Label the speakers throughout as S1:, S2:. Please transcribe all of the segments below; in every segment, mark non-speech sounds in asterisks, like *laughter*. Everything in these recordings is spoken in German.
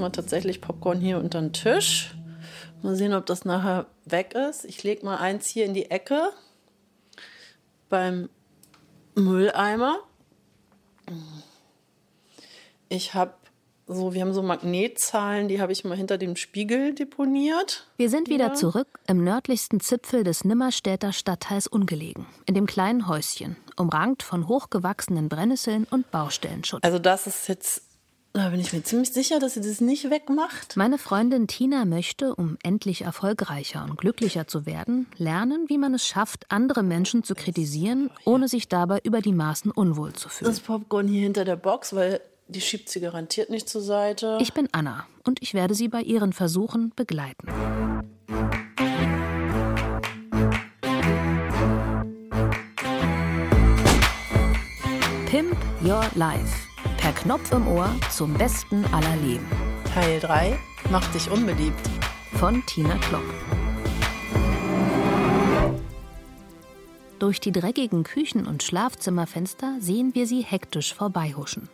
S1: mal tatsächlich Popcorn hier unter den Tisch. Mal sehen, ob das nachher weg ist. Ich lege mal eins hier in die Ecke beim Mülleimer. Ich habe so, wir haben so Magnetzahlen, die habe ich mal hinter dem Spiegel deponiert.
S2: Wir sind wieder
S1: Ja.
S2: zurück im nördlichsten Zipfel des Nimmerstädter Stadtteils ungelegen, in dem kleinen Häuschen, umrankt von hochgewachsenen Brennnesseln und Baustellenschutz.
S1: Also das ist jetzt, da bin ich mir ziemlich sicher, dass sie das nicht wegmacht.
S2: Meine Freundin Tina möchte, um endlich erfolgreicher und glücklicher zu werden, lernen, wie man es schafft, andere Menschen zu kritisieren, ohne sich dabei über die Maßen unwohl zu fühlen.
S1: Das Popcorn hier hinter der Box, weil die schiebt sie garantiert nicht zur Seite.
S2: Ich bin Anna und ich werde sie bei ihren Versuchen begleiten. Pimp Your Life. Knopf im Ohr zum Besten aller Leben.
S1: Teil 3 macht dich unbeliebt.
S2: Von Tina Klopp. Durch die dreckigen Küchen- und Schlafzimmerfenster sehen wir sie hektisch vorbeihuschen.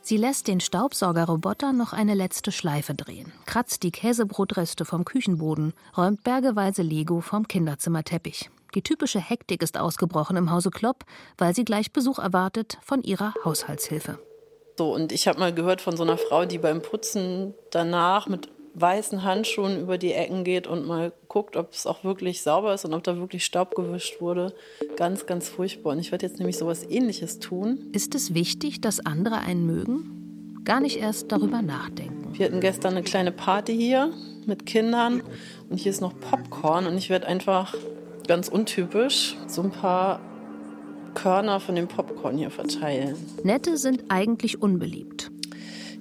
S2: Sie lässt den Staubsaugerroboter noch eine letzte Schleife drehen, kratzt die Käsebrotreste vom Küchenboden, räumt bergeweise Lego vom Kinderzimmerteppich. Die typische Hektik ist ausgebrochen im Hause Klopp, weil sie gleich Besuch erwartet von ihrer Haushaltshilfe.
S1: So, und ich habe mal gehört von so einer Frau, die beim Putzen danach mit weißen Handschuhen über die Ecken geht und mal guckt, ob es auch wirklich sauber ist und ob da wirklich Staub gewischt wurde. Ganz, ganz furchtbar. Und ich werde jetzt nämlich sowas ähnliches tun.
S2: Ist es wichtig, dass andere einen mögen? Gar nicht erst darüber nachdenken.
S1: Wir hatten gestern eine kleine Party hier mit Kindern und hier ist noch Popcorn und ich werde einfach ganz untypisch so ein paar Körner von dem Popcorn hier verteilen.
S2: Nette sind eigentlich unbeliebt,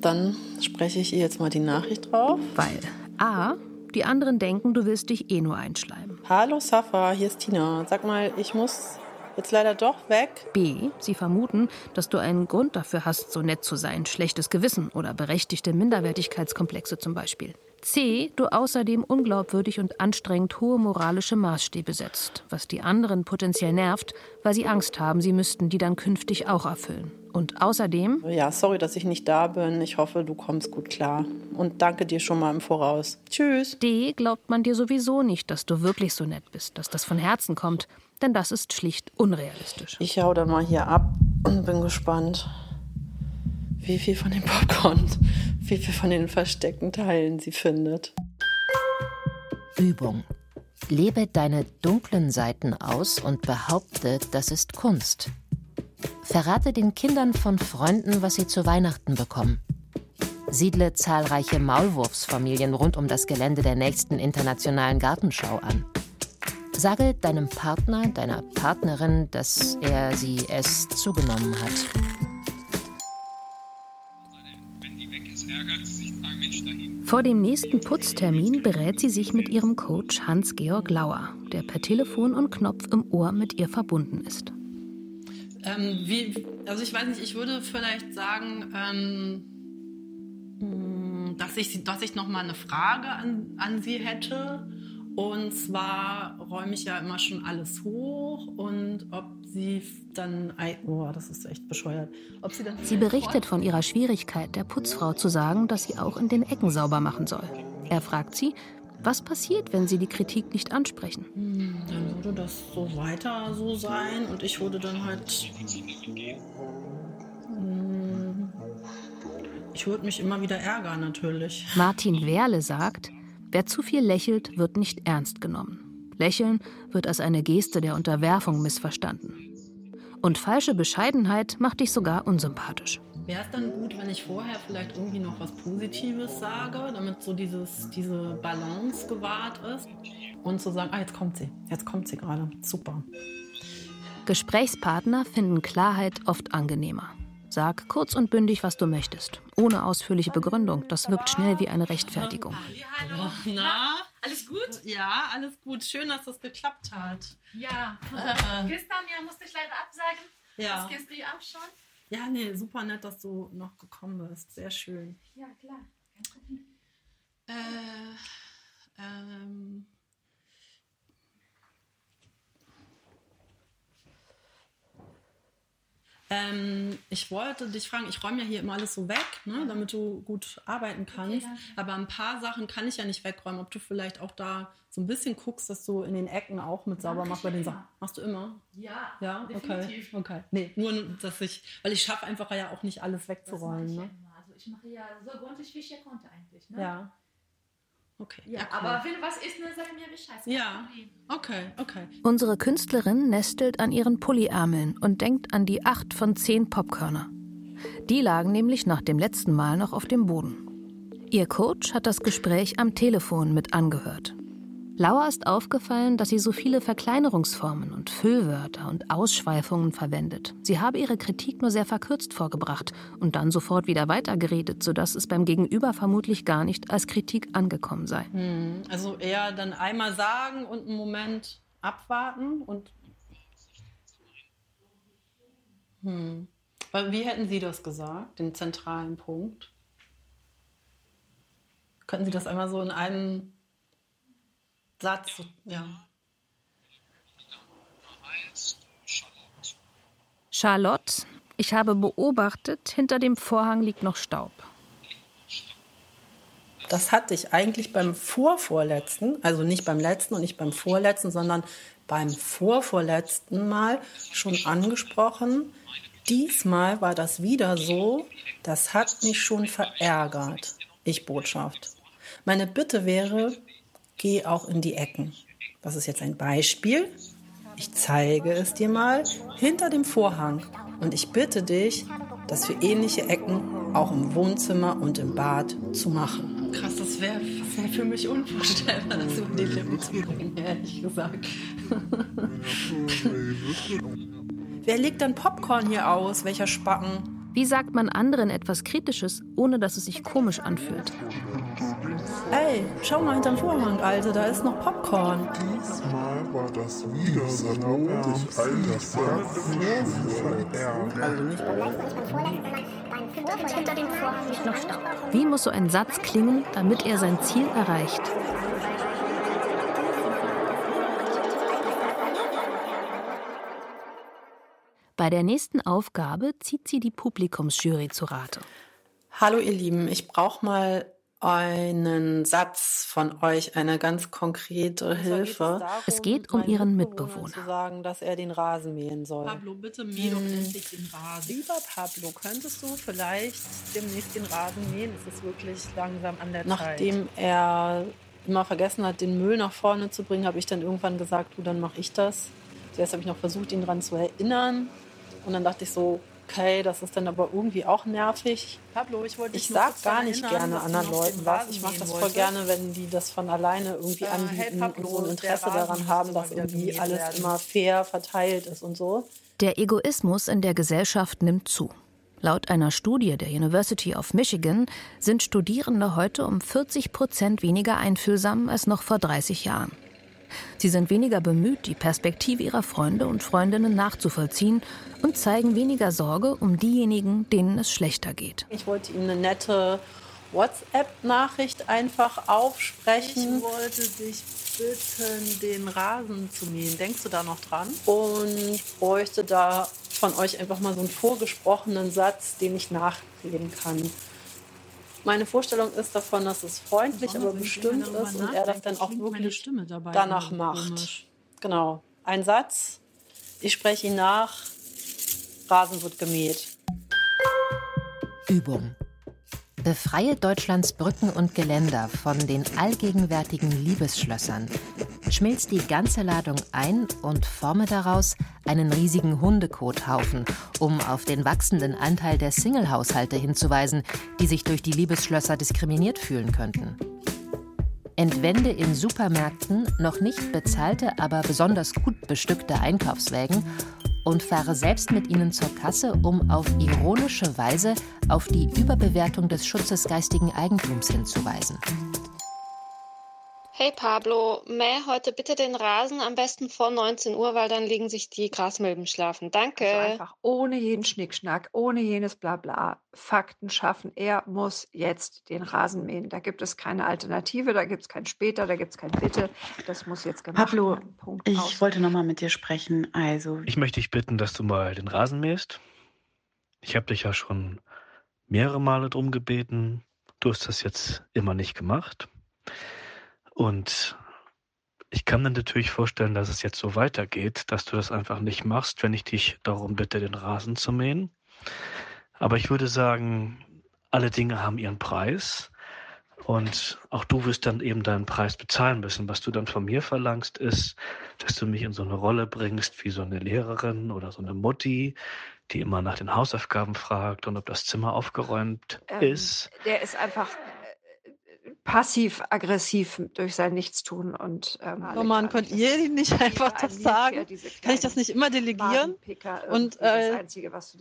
S1: Dann spreche ich ihr jetzt mal die Nachricht drauf.
S2: weil a. die anderen denken, du willst dich eh nur einschleimen.
S1: Hallo Safa, hier ist Tina. Sag mal, ich muss jetzt leider doch weg.
S2: B. Sie vermuten, dass du einen Grund dafür hast, so nett zu sein, schlechtes Gewissen oder berechtigte Minderwertigkeitskomplexe zum Beispiel. C. Du außerdem unglaubwürdig und anstrengend hohe moralische Maßstäbe setzt, was die anderen potenziell nervt, weil sie Angst haben, sie müssten die dann künftig auch erfüllen. Und außerdem
S1: Ja, sorry, dass ich nicht da bin. Ich hoffe, du kommst gut klar. Und danke dir schon mal im Voraus. Tschüss.
S2: D. Glaubt man dir sowieso nicht, dass du wirklich so nett bist, dass das von Herzen kommt, denn das ist schlicht unrealistisch.
S1: Ich hau dann mal hier ab und bin gespannt, wie viel von dem Popcorn, wie viel von den versteckten Teilen sie findet.
S3: Übung. Lebe deine dunklen Seiten aus und behaupte, das ist Kunst. Verrate den Kindern von Freunden, was sie zu Weihnachten bekommen. Siedle zahlreiche Maulwurfsfamilien rund um das Gelände der nächsten internationalen Gartenschau an. Sage deinem Partner, deiner Partnerin, dass er sie es zugenommen hat.
S2: Vor dem nächsten Putztermin berät sie sich mit ihrem Coach Hans-Georg Lauer, der per Telefon und Knopf im Ohr mit ihr verbunden ist.
S1: Ähm, wie, also ich weiß nicht, ich würde vielleicht sagen, ähm, mh, dass ich, dass ich noch mal eine Frage an, an Sie hätte. Und zwar räume ich ja immer schon alles hoch und ob Sie dann, oh, das ist echt bescheuert, Sie
S2: Sie berichtet von ihrer Schwierigkeit, der Putzfrau zu sagen, dass sie auch in den Ecken sauber machen soll. Er fragt sie, was passiert, wenn sie die Kritik nicht ansprechen.
S1: Dann würde das so weiter so sein und ich würde dann halt. Hm, Ich würde mich immer wieder ärgern, natürlich.
S2: Martin Werle sagt, wer zu viel lächelt, wird nicht ernst genommen. Lächeln wird als eine Geste der Unterwerfung missverstanden. Und falsche Bescheidenheit macht dich sogar unsympathisch.
S1: Wäre es dann gut, wenn ich vorher vielleicht irgendwie noch was Positives sage, damit so dieses, diese Balance gewahrt ist? Und zu sagen, ah, jetzt kommt sie, jetzt kommt sie gerade, super.
S2: Gesprächspartner finden Klarheit oft angenehmer. Sag kurz und bündig, was du möchtest. Ohne ausführliche Begründung. Das wirkt schnell wie eine Rechtfertigung.
S1: Hallo. Na? Alles gut? Ja, alles gut. Schön, dass das geklappt hat.
S4: Ja. Äh. Gestern ja, musste ich leider absagen.
S1: Ja.
S4: Das ja auch schon.
S1: Ja, nee, super nett, dass du noch gekommen bist. Sehr schön.
S4: Ja, klar.
S1: Äh, ähm. Ähm, ich wollte dich fragen, ich räume ja hier immer alles so weg, ne, damit du gut arbeiten kannst.
S4: Okay,
S1: aber ein paar Sachen kann ich ja nicht wegräumen. Ob du vielleicht auch da so ein bisschen guckst, dass du in den Ecken auch mit sauber
S4: Mach
S1: machst bei den. Sachen. Machst du immer?
S4: Ja,
S1: Ja, okay.
S4: definitiv.
S1: Okay. Nee, nur, dass ich, weil ich schaffe einfach ja auch nicht alles
S4: Das mache
S1: wegzuräumen.
S4: ich ja
S1: Ne?
S4: immer. Also ich mache ja so gründlich, wie ich ja konnte eigentlich. Ne?
S1: Ja. Okay.
S4: Ja,
S1: cool.
S4: aber wenn was ist, ne, sag mir Bescheid.
S1: Ja. Okay, okay.
S2: Unsere Künstlerin nestelt an ihren Pulliärmeln und denkt an die acht von zehn Popkörner. Die lagen nämlich nach dem letzten Mal noch auf dem Boden. Ihr Coach hat das Gespräch am Telefon mit angehört. Laura ist aufgefallen, dass sie so viele Verkleinerungsformen und Füllwörter und Ausschweifungen verwendet. Sie habe ihre Kritik nur sehr verkürzt vorgebracht und dann sofort wieder weitergeredet, sodass es beim Gegenüber vermutlich gar nicht als Kritik angekommen sei.
S1: Hm, Also eher dann einmal sagen und einen Moment abwarten und. Hm. Wie hätten Sie das gesagt, den zentralen Punkt? Könnten Sie das einmal so in einem Satz, ja.
S2: Charlotte, ich habe beobachtet, hinter dem Vorhang liegt noch Staub.
S1: Das hatte ich eigentlich beim vorvorletzten, also nicht beim letzten und nicht beim vorletzten, sondern beim vorvorletzten Mal schon angesprochen. Diesmal war das wieder so, das hat mich schon verärgert. Ich Botschaft. Meine Bitte wäre, geh auch in die Ecken. Das ist jetzt ein Beispiel. Ich zeige es dir mal hinter dem Vorhang. Und ich bitte dich, das für ähnliche Ecken auch im Wohnzimmer und im Bad zu machen. Krass, das wäre wär für mich unvorstellbar, das über die Lippen zu bringen, ehrlich gesagt. *laughs* Wer legt denn Popcorn hier aus? Welcher Spacken?
S2: Wie sagt man anderen etwas Kritisches, ohne dass es sich komisch anfühlt?
S1: Ey, schau mal hinterm Vorhang, Alte, da ist noch Popcorn.
S5: Diesmal war das wieder so, dich all das
S2: Wie muss so ein Satz klingen, damit er sein Ziel erreicht? Bei der nächsten Aufgabe zieht sie die Publikumsjury zu Rate.
S1: Hallo ihr Lieben, ich brauche mal einen Satz von euch, eine ganz konkrete Hilfe.
S2: Es geht um ihren Mitbewohner.
S1: Zu sagen, dass er den Rasen mähen soll. Pablo, bitte mäh doch endlich den Rasen. Lieber Pablo, könntest du vielleicht demnächst den Rasen mähen? Es ist wirklich langsam an der Nachdem er immer vergessen hat, den Müll nach vorne zu bringen, habe ich dann irgendwann gesagt, du, dann mache ich das. Zuerst habe ich noch versucht, ihn daran zu erinnern. Und dann dachte ich so, okay, das ist dann aber irgendwie auch nervig.
S6: Pablo, ich wollte
S1: Ich sag gar nicht
S6: erinnern,
S1: gerne anderen Leuten was. Ich mache das voll
S6: wolltest.
S1: gerne, wenn die das von alleine irgendwie
S6: Äh,
S1: anbieten
S6: hey, Pablo,
S1: und so ein Interesse daran haben, dass irgendwie alles
S6: werden.
S1: immer fair verteilt ist und so.
S2: Der Egoismus in der Gesellschaft nimmt zu. Laut einer Studie der University of Michigan sind Studierende heute um 40 Prozent weniger einfühlsam als noch vor 30 Jahren. Sie sind weniger bemüht, die Perspektive ihrer Freunde und Freundinnen nachzuvollziehen und zeigen weniger Sorge um diejenigen, denen es schlechter geht.
S1: Ich wollte ihm eine nette WhatsApp-Nachricht einfach aufsprechen. Ich wollte dich bitten, den Rasen zu mähen. Denkst du da noch dran? Und ich bräuchte da von euch einfach mal so einen vorgesprochenen Satz, den ich nachreden kann. Meine Vorstellung ist davon, dass es freundlich, aber bestimmt ist und er das dann auch wirklich danach macht. Genau. Ein Satz, ich spreche ihn nach, Rasen wird gemäht.
S3: Übung. Befreie Deutschlands Brücken und Geländer von den allgegenwärtigen Liebesschlössern. Schmilz die ganze Ladung ein und forme daraus einen riesigen Hundekothaufen, um auf den wachsenden Anteil der Single-Haushalte hinzuweisen, die sich durch die Liebesschlösser diskriminiert fühlen könnten. Entwende in Supermärkten noch nicht bezahlte, aber besonders gut bestückte Einkaufswägen und fahre selbst mit ihnen zur Kasse, um auf ironische Weise auf die Überbewertung des Schutzes geistigen Eigentums hinzuweisen.
S6: Hey Pablo, mäh heute bitte den Rasen am besten vor 19 Uhr, weil dann legen sich die Grasmilben schlafen. Danke.
S7: Also einfach ohne jeden Schnickschnack, ohne jenes Blabla, Fakten schaffen. Er muss jetzt den Rasen mähen. Da gibt es keine Alternative, da gibt es kein später, da gibt es kein bitte. Das muss jetzt gemacht
S8: Pablo,
S7: werden. Punkt.
S8: ich
S7: Aus.
S8: wollte noch mal mit dir sprechen. Also,
S9: Ich möchte dich bitten, dass du mal den Rasen mähst. Ich habe dich ja schon mehrere Male drum gebeten. Du hast das jetzt immer nicht gemacht. Und ich kann mir natürlich vorstellen, dass es jetzt so weitergeht, dass du das einfach nicht machst, wenn ich dich darum bitte, den Rasen zu mähen. Aber ich würde sagen, alle Dinge haben ihren Preis. Und auch du wirst dann eben deinen Preis bezahlen müssen. Was du dann von mir verlangst, ist, dass du mich in so eine Rolle bringst wie so eine Lehrerin oder so eine Mutti, die immer nach den Hausaufgaben fragt und ob das Zimmer aufgeräumt
S7: Ähm,
S9: ist.
S7: Der ist einfach passiv-aggressiv durch sein Nichtstun und ähm,
S10: Oh Mann, könnt ihr ihm nicht einfach das sagen? Kann ich das nicht immer delegieren? Und äh,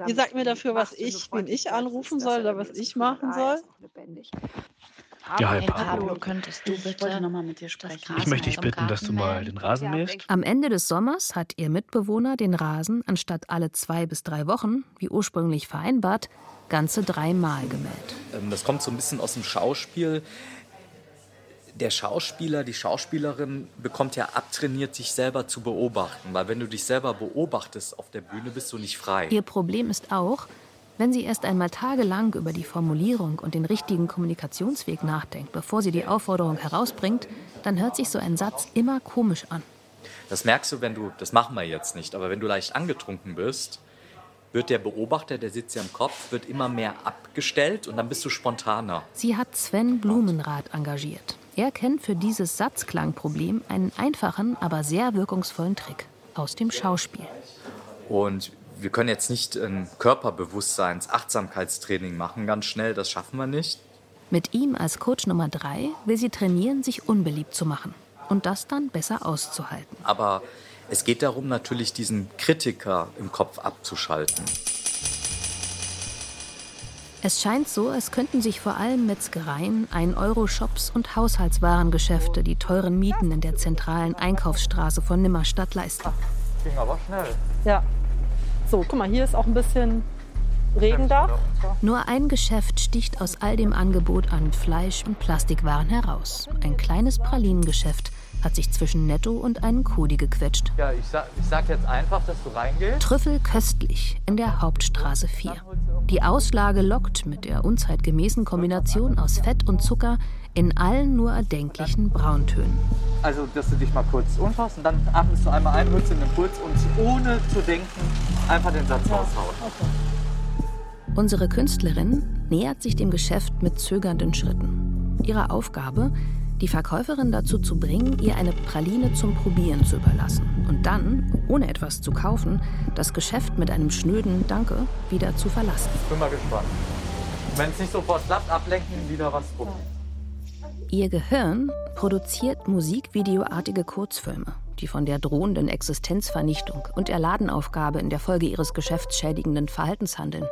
S10: ihr sagt mir dafür, was ich, wen ich anrufen soll oder was ich machen soll?
S9: Ja,
S8: hey Pablo. Könntest du bitte noch mal mit dir sprechen?
S9: Ich möchte dich bitten, dass du mal den Rasen mähst.
S2: Am Ende des Sommers hat ihr Mitbewohner den Rasen anstatt alle zwei bis drei Wochen, wie ursprünglich vereinbart, ganze dreimal gemäht.
S11: Ähm, Das kommt so ein bisschen aus dem Schauspiel. Der Schauspieler, die Schauspielerin bekommt ja abtrainiert, sich selber zu beobachten. Weil wenn du dich selber beobachtest auf der Bühne, bist du nicht frei.
S2: Ihr Problem ist auch, wenn sie erst einmal tagelang über die Formulierung und den richtigen Kommunikationsweg nachdenkt, bevor sie die Aufforderung herausbringt, dann hört sich so ein Satz immer komisch an.
S11: Das merkst du, wenn du, das machen wir jetzt nicht, aber wenn du leicht angetrunken bist, wird der Beobachter, der sitzt ja im Kopf, wird immer mehr abgestellt und dann bist du spontaner.
S2: Sie hat Sven Blumenrath engagiert. Er kennt für dieses Satzklangproblem einen einfachen, aber sehr wirkungsvollen Trick aus dem Schauspiel.
S11: Und wir können jetzt nicht ein Körperbewusstseins-, Achtsamkeitstraining machen, ganz schnell, das schaffen wir nicht.
S2: Mit ihm als Coach Nummer drei will sie trainieren, sich unbeliebt zu machen und das dann besser auszuhalten.
S11: Aber es geht darum, natürlich diesen Kritiker im Kopf abzuschalten.
S2: Es scheint so, als könnten sich vor allem Metzgereien, 1-Euro-Shops und Haushaltswarengeschäfte die teuren Mieten in der zentralen Einkaufsstraße von Nimmerstadt leisten.
S12: Ging aber schnell.
S10: Ja. So, guck mal, hier ist auch ein bisschen Regen da.
S2: Nur ein Geschäft sticht aus all dem Angebot an Fleisch- und Plastikwaren heraus. Ein kleines Pralinengeschäft hat sich zwischen Netto und einen Kodi gequetscht.
S12: Ja, ich sag, ich sag jetzt einfach, dass du reingehst.
S2: Trüffel köstlich in der Hauptstraße 4. Die Auslage lockt mit der unzeitgemäßen Kombination aus Fett und Zucker in allen nur erdenklichen Brauntönen.
S12: Also, dass du dich mal kurz umschaust und dann atmest du einmal ein, holst den Impuls und ohne zu denken einfach den Satz raushauen.
S2: Unsere Künstlerin nähert sich dem Geschäft mit zögernden Schritten. Ihre Aufgabe, die Verkäuferin dazu zu bringen, ihr eine Praline zum Probieren zu überlassen und dann, ohne etwas zu kaufen, das Geschäft mit einem schnöden Danke wieder zu verlassen.
S12: Bin mal gespannt. Wenn es nicht sofort klappt, ablenken, wieder was gucken.
S2: Ihr Gehirn produziert musikvideoartige Kurzfilme, die von der drohenden Existenzvernichtung und der Ladenaufgabe in der Folge ihres geschäftsschädigenden Verhaltens handeln.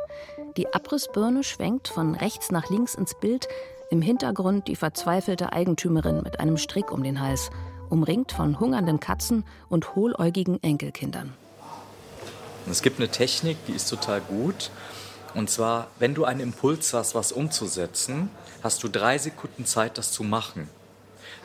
S2: Die Abrissbirne schwenkt von rechts nach links ins Bild, im Hintergrund die verzweifelte Eigentümerin mit einem Strick um den Hals, umringt von hungernden Katzen und hohläugigen Enkelkindern.
S11: Es gibt eine Technik, die ist total gut. Und zwar, wenn du einen Impuls hast, was umzusetzen, hast du drei Sekunden Zeit, das zu machen.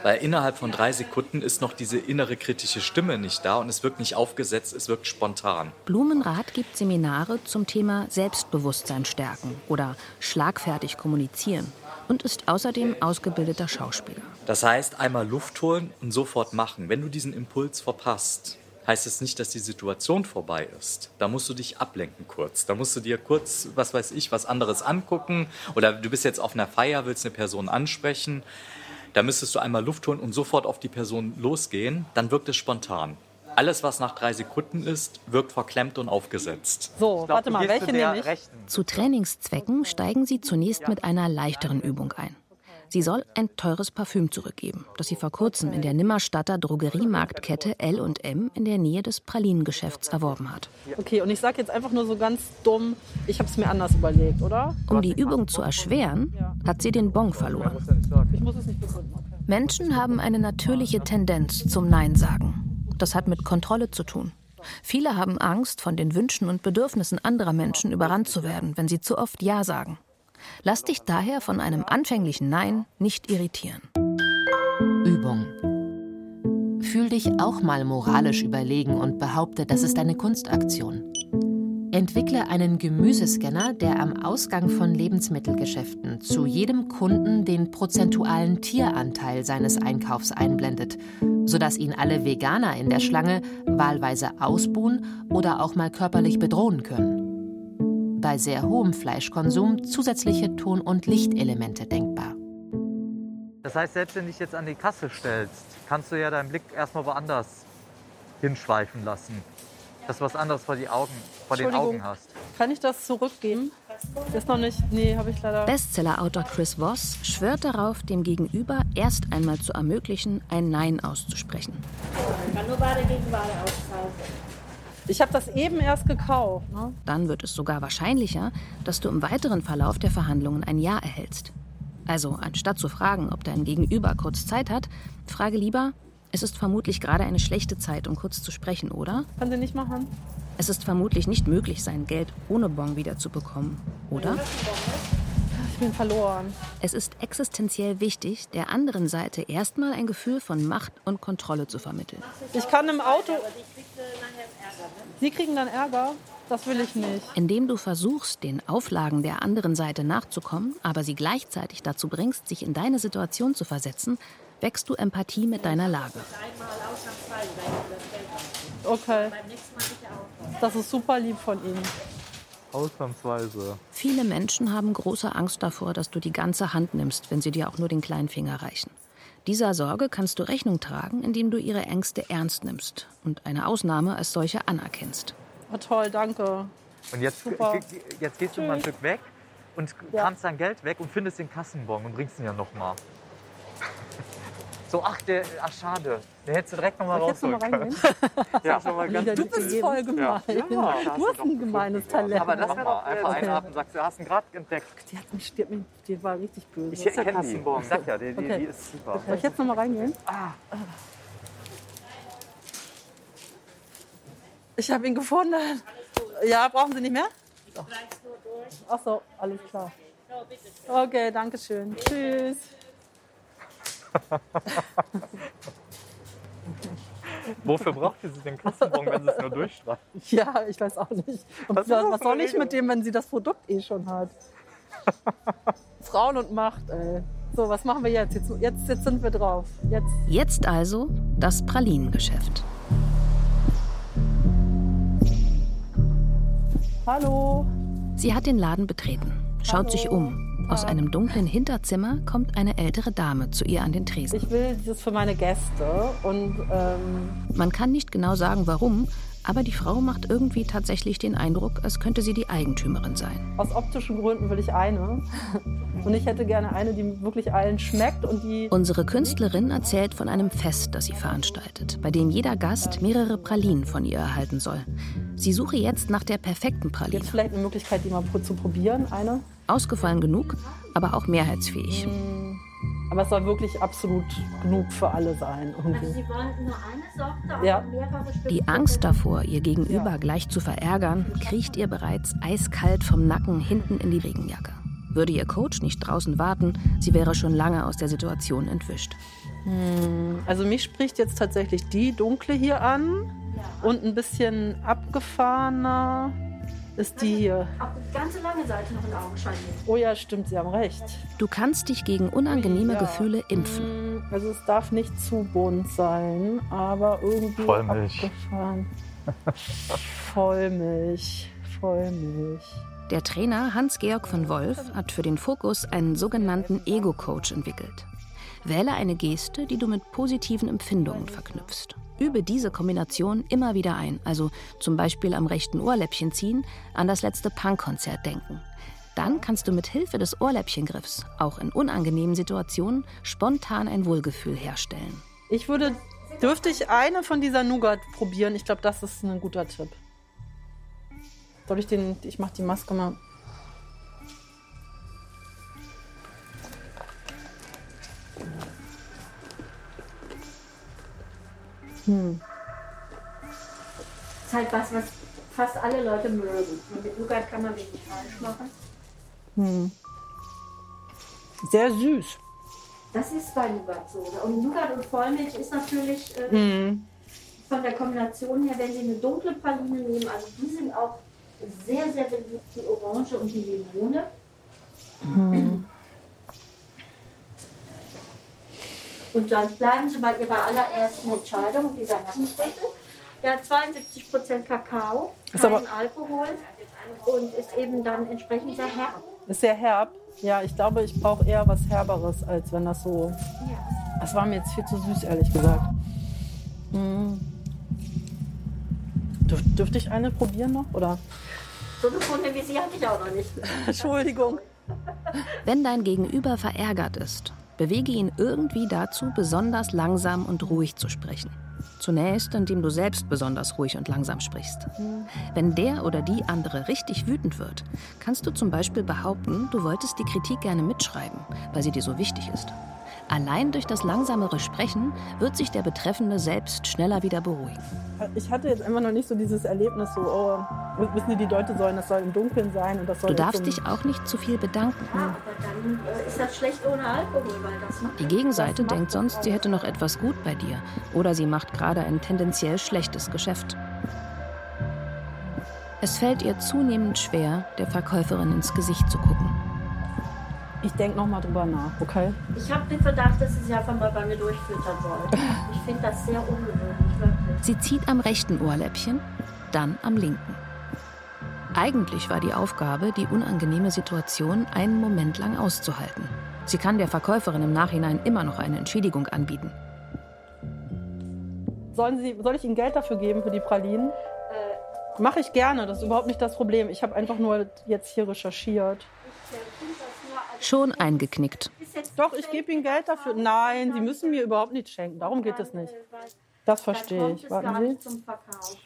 S11: Weil innerhalb von drei Sekunden ist noch diese innere kritische Stimme nicht da und es wirkt nicht aufgesetzt, es wirkt spontan.
S2: Blumenrath gibt Seminare zum Thema Selbstbewusstsein stärken oder schlagfertig kommunizieren und ist außerdem ausgebildeter Schauspieler.
S11: Das heißt, einmal Luft holen und sofort machen. Wenn du diesen Impuls verpasst, heißt es nicht, dass die Situation vorbei ist. Da musst du dich ablenken kurz. Da musst du dir kurz, was weiß ich, was anderes angucken. Oder du bist jetzt auf einer Feier, willst eine Person ansprechen. Da müsstest du einmal Luft holen und sofort auf die Person losgehen. Dann wirkt es spontan. Alles, was nach drei Sekunden ist, wirkt verklemmt und aufgesetzt.
S10: So, warte mal, welche nehme ich?
S2: Zu Trainingszwecken steigen sie zunächst mit einer leichteren Übung ein. Sie soll ein teures Parfüm zurückgeben, das sie vor kurzem in der Nimmerstadter Drogeriemarktkette L&M in der Nähe des Pralinengeschäfts erworben hat.
S1: Okay, und ich sage jetzt einfach nur so ganz dumm, ich habe es mir anders überlegt, oder?
S2: Um die Übung zu erschweren, hat sie den Bon verloren. Menschen haben eine natürliche Tendenz zum Nein sagen. Das hat mit Kontrolle zu tun. Viele haben Angst, von den Wünschen und Bedürfnissen anderer Menschen überrannt zu werden, wenn sie zu oft Ja sagen. Lass dich daher von einem anfänglichen Nein nicht irritieren.
S3: Übung. Fühl dich auch mal moralisch überlegen und behaupte, das ist eine Kunstaktion. Entwickle einen Gemüsescanner, der am Ausgang von Lebensmittelgeschäften zu jedem Kunden den prozentualen Tieranteil seines Einkaufs einblendet, sodass ihn alle Veganer in der Schlange wahlweise ausbuhen oder auch mal körperlich bedrohen können bei sehr hohem Fleischkonsum zusätzliche Ton- und Lichtelemente denkbar.
S12: Das heißt, selbst wenn du dich jetzt an die Kasse stellst, kannst du ja deinen Blick erstmal woanders hinschweifen lassen. Dass du was anderes vor, die Augen, vor den Augen hast.
S1: Kann ich das zurückgeben? Ist noch nicht. Nee, habe ich leider.
S2: Bestsellerautor Chris Voss schwört darauf, dem Gegenüber erst einmal zu ermöglichen, ein Nein auszusprechen.
S4: Man kann nur Ware gegen Ware austauschen.
S1: Ich habe das eben erst gekauft. Ne?
S2: Dann wird es sogar wahrscheinlicher, dass du im weiteren Verlauf der Verhandlungen ein Ja erhältst. Also, anstatt zu fragen, ob dein Gegenüber kurz Zeit hat, frage lieber, es ist vermutlich gerade eine schlechte Zeit, um kurz zu sprechen, oder?
S1: Kann sie nicht machen.
S2: Es ist vermutlich nicht möglich, sein Geld ohne Bon wiederzubekommen, oder?
S1: Ich bin verloren.
S2: Es ist existenziell wichtig, der anderen Seite erstmal ein Gefühl von Macht und Kontrolle zu vermitteln.
S1: Ich kann im Auto. Sie kriegen dann Ärger? Das will ich nicht.
S2: Indem du versuchst, den Auflagen der anderen Seite nachzukommen, aber sie gleichzeitig dazu bringst, sich in deine Situation zu versetzen, wächst du Empathie mit deiner Lage.
S1: Okay. Das ist super lieb von Ihnen.
S12: Ausnahmsweise.
S2: Viele Menschen haben große Angst davor, dass du die ganze Hand nimmst, wenn sie dir auch nur den kleinen Finger reichen. Dieser Sorge kannst du Rechnung tragen, indem du ihre Ängste ernst nimmst und eine Ausnahme als solche anerkennst.
S1: Oh, toll, danke.
S12: Und jetzt,
S1: Super.
S12: jetzt gehst du mal ein Stück weg und
S1: Ja.
S12: kramst dein Geld weg und findest den Kassenbon und bringst ihn ja nochmal. So, ach, der, ach, schade. Den hättest du direkt nochmal
S1: ich noch
S12: rausholen
S1: mal
S12: können.
S1: reingehen? *laughs*
S12: ja, noch mal ganz
S1: Du bist voll gemein.
S12: Ja.
S1: Du hast ein gemeines Talent.
S12: Aber das wäre doch einfach
S1: Okay.
S12: einatmen, sagst du, hast ihn gerade entdeckt.
S1: Die, hat mich, die, hat mich, die war richtig böse.
S12: Ich kenne die. Ich sag ja, die, die,
S1: Okay.
S12: die ist super.
S1: Soll ich jetzt noch mal reingehen?
S12: Ah.
S1: Ich habe ihn gefunden. Ja, brauchen Sie nicht mehr? Ach so, alles klar. Okay, danke schön. Tschüss. *laughs*
S12: Wofür braucht sie den Kassenbon, wenn sie es nur durchstreicht?
S1: Ja, ich weiß auch nicht. Und
S12: Was
S1: was, soll ich mit dem, wenn sie das Produkt eh schon hat? *laughs* Frauen und Macht, ey. So, was machen wir jetzt? Jetzt, jetzt, jetzt sind wir drauf. Jetzt.
S2: Jetzt also das Pralinengeschäft.
S1: Hallo.
S2: Sie hat den Laden betreten, schaut sich um. Aus einem dunklen Hinterzimmer kommt eine ältere Dame zu ihr an den Tresen.
S1: Ich will das für meine Gäste und ähm,
S2: Man kann nicht genau sagen, warum, aber die Frau macht irgendwie tatsächlich den Eindruck, als könnte sie die Eigentümerin sein.
S1: aus optischen Gründen will ich eine. Und ich hätte gerne eine, die wirklich allen schmeckt und die.
S2: Unsere Künstlerin erzählt von einem Fest, das sie veranstaltet, bei dem jeder Gast mehrere Pralinen von ihr erhalten soll. Sie suche jetzt nach der perfekten Praline.
S1: Jetzt vielleicht eine Möglichkeit, die mal zu probieren, eine.
S2: Ausgefallen genug, aber auch mehrheitsfähig.
S1: Aber es soll wirklich absolut genug für alle sein. Irgendwie.
S4: Sie wollen nur eine Sorte
S1: Ja.
S2: Die Angst davor, ihr Gegenüber gleich zu verärgern, kriecht ihr bereits eiskalt vom Nacken hinten in die Regenjacke. Würde ihr Coach nicht draußen warten, sie wäre schon lange aus der Situation entwischt.
S1: Hm, Also mich spricht jetzt tatsächlich die dunkle hier an und ein bisschen abgefahrener ist die hier.
S4: Auf die ganze lange Seite noch in Augenschein nehmen.
S1: Oh ja, stimmt, Sie haben recht.
S2: Du kannst dich gegen unangenehme
S1: Ja.
S2: Gefühle impfen.
S1: Hm, Also es darf nicht zu bunt sein, aber irgendwie
S12: Vollmilch.
S1: abgefahren. *laughs* Vollmilch, Vollmilch.
S2: Der Trainer Hans-Georg von Wolf hat für den Fokus einen sogenannten Ego-Coach entwickelt. Wähle eine Geste, die du mit positiven Empfindungen verknüpfst. Übe diese Kombination immer wieder ein, also zum Beispiel am rechten Ohrläppchen ziehen, an das letzte Punkkonzert denken. Dann kannst du mit Hilfe des Ohrläppchengriffs auch in unangenehmen Situationen spontan ein Wohlgefühl herstellen.
S1: Ich würde, dürfte ich eine von dieser Nougat probieren? Ich glaube, das ist ein guter Tipp. Soll ich den, ich mache die Maske mal.
S4: Hm. Das ist halt was, was fast alle Leute mögen. Und mit Nougat kann man wenig falsch machen.
S1: Hm. Sehr süß.
S4: Das ist bei Nougat so. Und Nougat und Vollmilch ist natürlich äh,
S1: hm.
S4: von der Kombination her, wenn Sie eine dunkle Praline nehmen, also die sind auch sehr, sehr beliebt, die Orange und die Limone.
S1: Hm.
S4: Und dann bleiben Sie bei Ihrer allerersten Entscheidung, dieser Nassensdeckel. Der hat 72% Kakao,
S1: Ist
S4: keinen
S1: aber-
S4: Alkohol und ist eben dann entsprechend sehr herb.
S1: Ist sehr herb. Ja, ich glaube, ich brauche eher was Herberes, als wenn das so. Das war mir jetzt viel zu süß, ehrlich gesagt. Hm. Dürf, dürfte ich eine probieren noch? Oder?
S4: So eine Kunde wie Sie hatte ich auch noch nicht. *laughs*
S1: Entschuldigung.
S2: Wenn dein Gegenüber verärgert ist, bewege ihn irgendwie dazu, besonders langsam und ruhig zu sprechen. Zunächst, indem du selbst besonders ruhig und langsam sprichst. Wenn der oder die andere richtig wütend wird, kannst du zum Beispiel behaupten, du wolltest die Kritik gerne mitschreiben, weil sie dir so wichtig ist. Allein durch das langsamere Sprechen wird sich der Betreffende selbst schneller wieder beruhigen.
S1: Ich hatte jetzt einfach noch nicht so dieses Erlebnis, so, oh, wissen die, die Leute sollen, das soll im Dunkeln sein und das soll.
S2: Du darfst dich auch nicht zu viel bedanken.
S4: Aber dann äh, ist das schlecht ohne Alkohol, weil das macht
S2: Die Gegenseite denkt sonst, sie hätte noch etwas gut bei dir oder sie macht gerade ein tendenziell schlechtes Geschäft. Es fällt ihr zunehmend schwer, der Verkäuferin ins Gesicht zu gucken.
S1: Ich denke noch mal drüber nach, okay?
S4: Ich habe den Verdacht, dass Sie sich einfach mal bei mir durchfüttern wollen. Ich finde das sehr ungewöhnlich, wirklich.
S2: Sie zieht am rechten Ohrläppchen, dann am linken. Eigentlich war die Aufgabe, die unangenehme Situation einen Moment lang auszuhalten. Sie kann der Verkäuferin im Nachhinein immer noch eine Entschädigung anbieten.
S1: Sollen Sie, soll ich Ihnen Geld dafür geben für die Pralinen? Mache ich gerne, das ist überhaupt nicht das Problem. Ich habe einfach nur jetzt hier recherchiert.
S2: Schon eingeknickt.
S1: Doch, ich gebe Ihnen Geld dafür. Nein, Sie müssen mir überhaupt nichts schenken. Darum geht es nicht. Das verstehe ich. Warten Sie.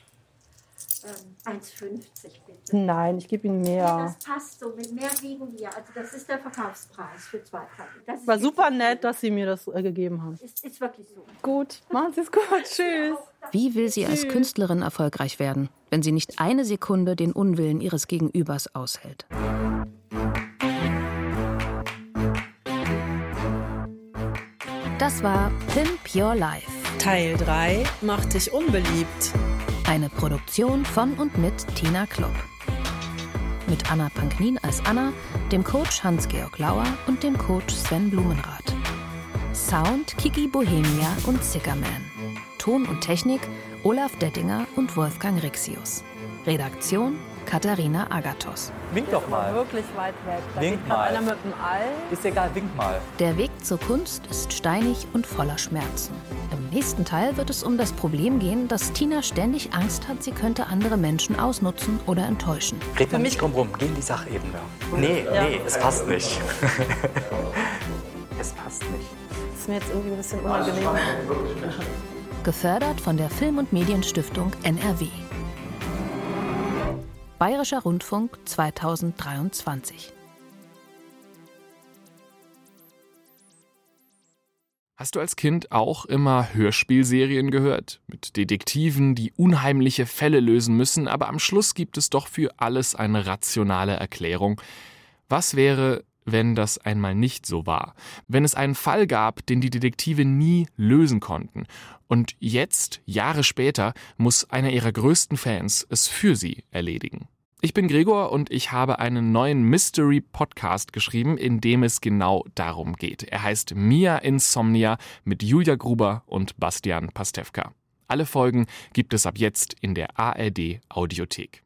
S4: Zum Verkauf. Ähm, 1,50 bitte.
S1: Nein, ich gebe Ihnen mehr.
S4: Das passt so, mit mehr wiegen wir. Also das ist der Verkaufspreis für zwei. Das
S1: War super nett, dass Sie mir das äh, gegeben haben.
S4: ist, ist wirklich so.
S1: Gut, machen Sie es gut. *laughs* Tschüss.
S2: Wie will sie als. Künstlerin erfolgreich werden, wenn sie nicht eine Sekunde den Unwillen ihres Gegenübers aushält? Das war Pimp Your Life.
S13: Teil 3 macht dich unbeliebt.
S2: Eine Produktion von und mit Tina Klopp. Mit Anna Panknin als Anna, dem Coach Hans-Georg Lauer und dem Coach Sven Blumenrath. Sound Kiki Bohemia und Zickerman. Ton und Technik Olaf Dettinger und Wolfgang Rixius. Redaktion Katharina Agathos.
S12: Wink doch mal.
S1: Wirklich weit weg. Da
S12: Wink mal.
S1: einer mit dem All.
S12: Ist egal, wink mal.
S2: Der Weg zur Kunst ist steinig und voller Schmerzen. Im nächsten Teil wird es um das Problem gehen, dass Tina ständig Angst hat, sie könnte andere Menschen ausnutzen oder enttäuschen.
S11: Red mal nicht drum rum, geh in die Sachebene. Nee,
S1: Ja.
S11: nee, es passt nicht. *laughs* es passt nicht.
S1: Das ist mir jetzt irgendwie ein bisschen unangenehm.
S2: Gefördert von der Film- und Medienstiftung NRW. Bayerischer Rundfunk 2023.
S14: Hast du als Kind auch immer Hörspielserien gehört? Mit Detektiven, die unheimliche Fälle lösen müssen, aber am Schluss gibt es doch für alles eine rationale Erklärung. Was wäre, wenn das einmal nicht so war? Wenn es einen Fall gab, den die Detektive nie lösen konnten. Und jetzt, Jahre später, muss einer ihrer größten Fans es für sie erledigen. Ich bin Gregor und ich habe einen neuen Mystery-Podcast geschrieben, in dem es genau darum geht. Er heißt Mia Insomnia mit Julia Gruber und Bastian Pastewka. Alle Folgen gibt es ab jetzt in der ARD Audiothek.